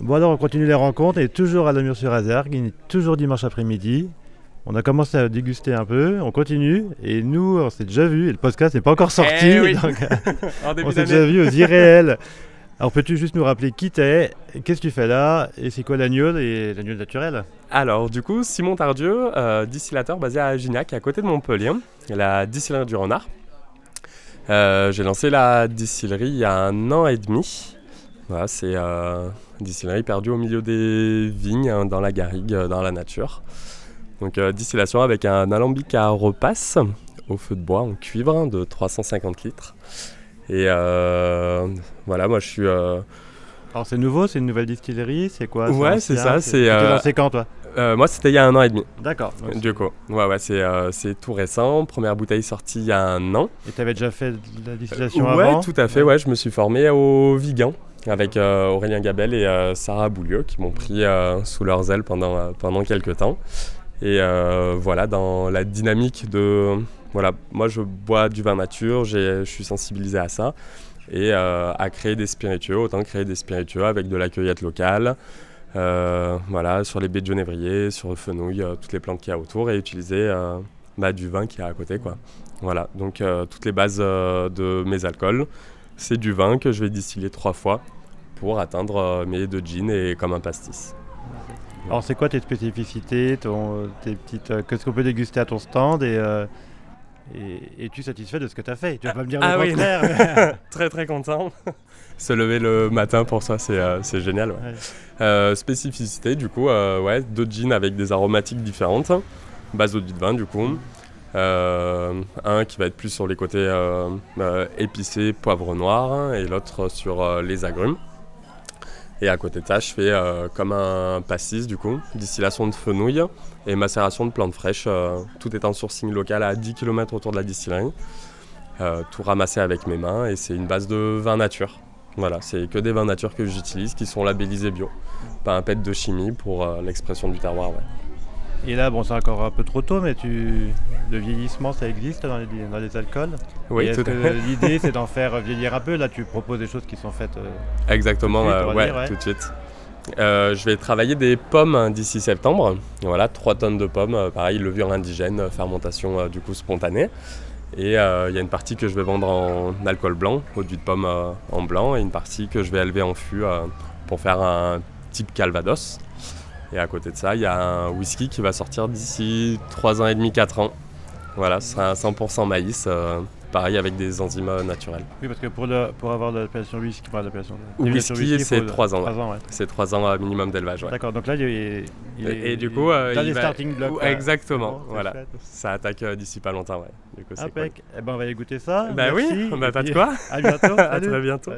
Bon alors on continue les rencontres, et toujours à la mur sur azergue toujours dimanche après-midi. On a commencé à déguster un peu, on continue, et nous on s'est déjà vu, et le podcast n'est pas encore sorti, Eh oui. donc, on s'est déjà vu aux irréels. Alors peux-tu juste nous rappeler qui t'es, qu'est-ce que tu fais là, et c'est quoi l'agneau et l'agneau naturel? Alors, du coup, Simon Tardieu, euh, distillateur basé à Gignac, à côté de Montpellier, la distillerie du Renard. Euh, J'ai lancé la distillerie il y a un an et demi. Voilà, c'est euh, une distillerie perdue au milieu des vignes, hein, dans la garrigue, euh, dans la nature. Donc, euh, distillation avec un alambic à repasse au feu de bois en cuivre hein, de 350 litres. Et euh, voilà, moi je suis. Alors c'est nouveau, c'est une nouvelle distillerie, c'est quoi? Ouais, c'est ça, c'est, lancé quand toi? moi c'était il y a un an et demi. D'accord. Du coup, ouais, ouais, c'est euh, tout récent. Première bouteille sortie il y a un an. Et tu avais déjà fait de la distillation ouais, avant? tout à fait. Ouais, je me suis formé au Vigan avec euh, Aurélien Gabel et euh, Sarah Boulieu qui m'ont pris euh, sous leurs ailes pendant, pendant quelques temps. Et voilà, dans la dynamique de. Voilà, moi je bois du vin nature, j'ai- je suis sensibilisé à ça. Et à créer des spiritueux, autant créer des spiritueux avec de la cueillette locale. voilà, sur les baies de genévrier, sur le fenouil, toutes les plantes qu'il y a autour et utiliser bah, du vin qui est à côté. Quoi. Voilà, donc toutes les bases de mes alcools, c'est du vin que je vais distiller trois fois pour atteindre euh, mes deux gins et comme un pastis. Alors c'est quoi tes spécificités, ton, tes petites, euh, qu'est-ce qu'on peut déguster à ton stand et euh, et- es-tu satisfait de ce que tu as fait? Tu vas pas me dire Ah le oui. contraire. très très content. Se lever le matin pour ça, c'est euh, c'est génial. ouais. Ouais. Euh, spécificité, du coup, euh, ouais, deux gins avec des aromatiques différentes. Base eau de vin, du coup. Euh, un qui va être plus sur les côtés euh, euh, épicés, poivre noir, et l'autre sur euh, les agrumes. Et à côté de ça, je fais euh, comme un pastis, du coup, distillation de fenouil et macération de plantes fraîches, euh, tout est en sourcing local à 10 km autour de la distillerie. Euh, tout ramassé avec mes mains, et c'est une base de vin nature. Voilà, c'est que des vins nature que j'utilise qui sont labellisés bio. Pas un pet de chimie pour l'expression du terroir. Ouais. Et là, bon, c'est encore un peu trop tôt, mais tu, le vieillissement, ça existe dans les, dans les alcools. Oui, tout à fait. l'idée, c'est d'en faire vieillir un peu Là, tu proposes des choses qui sont faites. euh, Exactement, Tout de suite, euh, ouais, dire, ouais. tout de suite. Euh, je vais travailler des pommes hein, d'ici septembre. Voilà, 3 tonnes de pommes, pareil, levure indigène, fermentation du coup spontanée. Et il y a une partie que je vais vendre en alcool blanc, eau de pomme en blanc, et une partie que je vais élever en fût pour faire un type Calvados. Et à côté de ça, il y a un whisky qui va sortir d'ici 3 ans et demi, 4 ans. Voilà, ce sera un 100% maïs, euh, pareil avec des enzymes naturelles. Oui, parce que pour, le, pour avoir l'appellation whisky, pas l'appellation. Whisky, c'est faut- trois ans, trois ans, ouais. C'est 3 ans euh, minimum d'élevage. ouais. D'accord, donc là, il est, il est- Et, et du coup, euh, dans il les va- starting blocks. Exactement, Bon, voilà. chouette. Ça attaque euh, d'ici pas longtemps, ouais. Du coup, c'est cool. Impec. Eh ben, on va aller goûter ça. Bah Merci. oui, bah Et pas de quoi. À bientôt. À très bientôt.